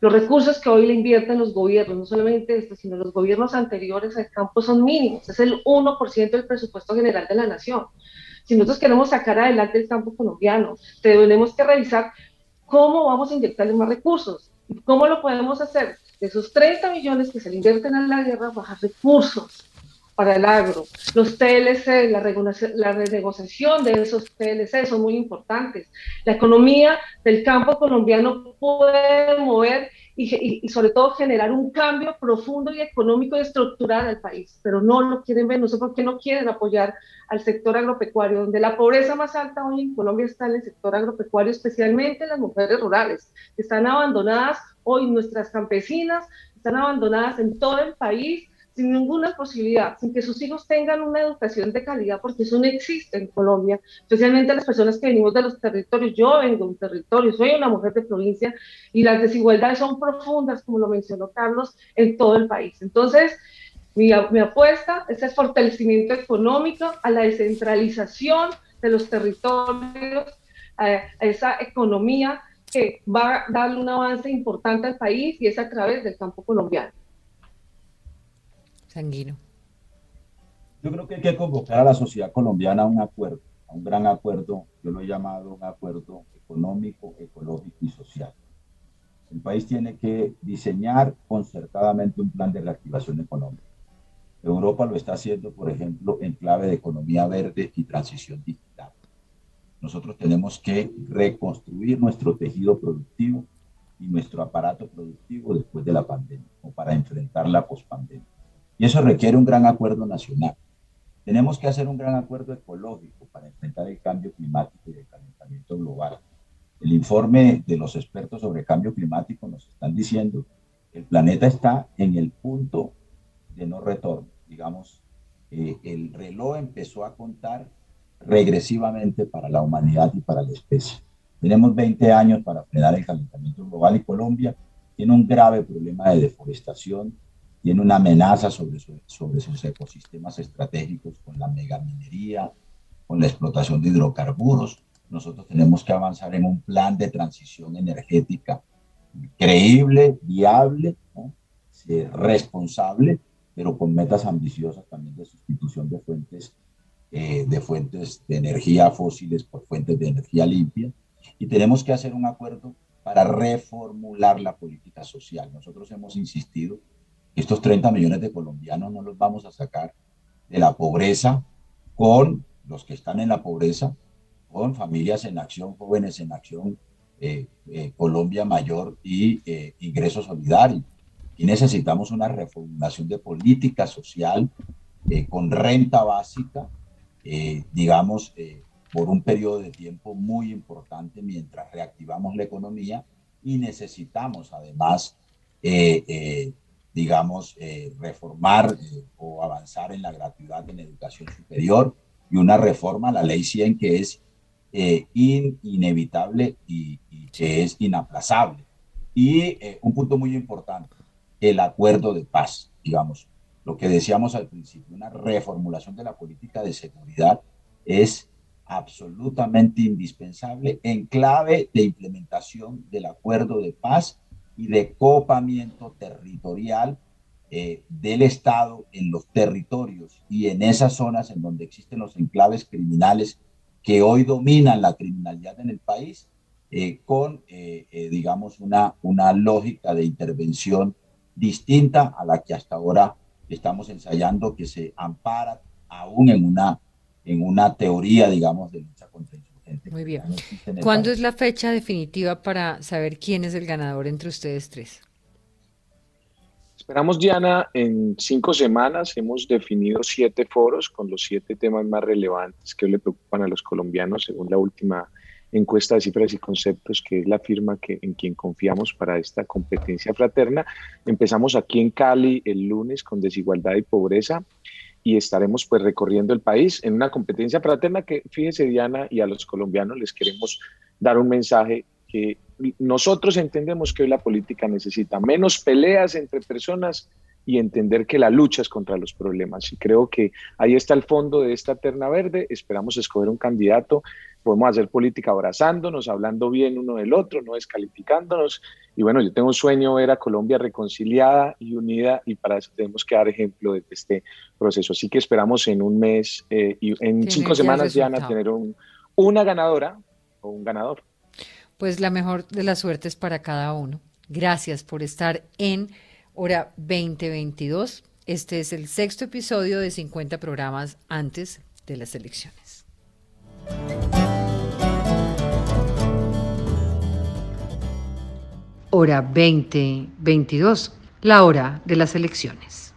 Los recursos que hoy le invierten los gobiernos, no solamente estos, sino los gobiernos anteriores al campo son mínimos, es el 1% del presupuesto general de la nación. Si nosotros queremos sacar adelante el campo colombiano, tenemos que revisar cómo vamos a inyectarle más recursos cómo lo podemos hacer. De esos 30 millones que se le invierten en la guerra, bajar recursos para el agro. Los TLC, la, la renegociación de esos TLC son muy importantes. La economía del campo colombiano puede mover y, sobre todo generar un cambio profundo y económico y estructural al país, pero no lo quieren ver, no sé por qué no quieren apoyar al sector agropecuario, donde la pobreza más alta hoy en Colombia está en el sector agropecuario, especialmente las mujeres rurales, que están abandonadas hoy, nuestras campesinas están abandonadas en todo el país sin ninguna posibilidad, sin que sus hijos tengan una educación de calidad, porque eso no existe en Colombia, especialmente las personas que venimos de los territorios. Yo vengo de un territorio, soy una mujer de provincia y las desigualdades son profundas, como lo mencionó Carlos, en todo el país. Entonces, mi, apuesta es el fortalecimiento económico, a la descentralización de los territorios, a esa economía que va a darle un avance importante al país y es a través del campo colombiano. Sanguino. Yo creo que hay que convocar a la sociedad colombiana a un acuerdo, a un gran acuerdo, yo lo he llamado un acuerdo económico, ecológico y social. El país tiene que diseñar concertadamente un plan de reactivación económica. Europa lo está haciendo, por ejemplo, en clave de economía verde y transición digital. Nosotros tenemos que reconstruir nuestro tejido productivo y nuestro aparato productivo después de la pandemia o para enfrentar la pospandemia. Y eso requiere un gran acuerdo nacional. Tenemos que hacer un gran acuerdo ecológico para enfrentar el cambio climático y el calentamiento global. El informe de los expertos sobre cambio climático nos están diciendo que el planeta está en el punto de no retorno. Digamos, eh, el reloj empezó a contar regresivamente para la humanidad y para la especie. Tenemos 20 años para frenar el calentamiento global y Colombia tiene un grave problema de deforestación tiene una amenaza sobre, sobre sus ecosistemas estratégicos con la megaminería, con la explotación de hidrocarburos. Nosotros tenemos que avanzar en un plan de transición energética creíble, viable, responsable, pero con metas ambiciosas también de sustitución de fuentes, eh, de fuentes de energía fósiles por fuentes de energía limpia. Y tenemos que hacer un acuerdo para reformular la política social. Nosotros hemos insistido estos 30 millones de colombianos no los vamos a sacar de la pobreza con los que están en la pobreza, con familias en acción, jóvenes en acción, eh, eh, Colombia Mayor y eh, ingreso solidario. Y necesitamos una reformulación de política social con renta básica, digamos, por un periodo de tiempo muy importante mientras reactivamos la economía y necesitamos además digamos, eh, reformar eh, o avanzar en la gratuidad en educación superior y una reforma a la ley 100 que es eh, inevitable y, que es inaplazable. Y un punto muy importante, el acuerdo de paz, digamos, lo que decíamos al principio, una reformulación de la política de seguridad es absolutamente indispensable en clave de implementación del acuerdo de paz y de copamiento territorial eh, del Estado en los territorios y en esas zonas en donde existen los enclaves criminales que hoy dominan la criminalidad en el país, eh, con, eh, digamos, una, una lógica de intervención distinta a la que hasta ahora estamos ensayando, que se ampara aún en una, en una teoría, digamos, de lucha contra muy bien. ¿Cuándo es la fecha definitiva para saber quién es el ganador entre ustedes tres? Esperamos, Diana, en cinco semanas hemos definido siete foros con los siete temas más relevantes que le preocupan a los colombianos según la última encuesta de cifras y conceptos, que es la firma que, en quien confiamos para esta competencia fraterna. Empezamos aquí en Cali el lunes con desigualdad y pobreza y estaremos pues recorriendo el país en una competencia fraterna que, fíjese Diana, y a los colombianos les queremos dar un mensaje que nosotros entendemos que hoy la política necesita menos peleas entre personas y entender que la lucha es contra los problemas. Y creo que ahí está el fondo de esta terna verde. Esperamos escoger un candidato. Podemos hacer política abrazándonos, hablando bien uno del otro, no descalificándonos. Y bueno, yo tengo un sueño ver a Colombia reconciliada y unida y para eso tenemos que dar ejemplo de este proceso. Así que esperamos en un mes eh, y en cinco semanas ya van a tener un, una ganadora o un ganador. Pues la mejor de las suertes para cada uno. Gracias por estar en hora 2022. Este es el sexto episodio de 50 programas antes de las elecciones. Hora 2022, la hora de las elecciones.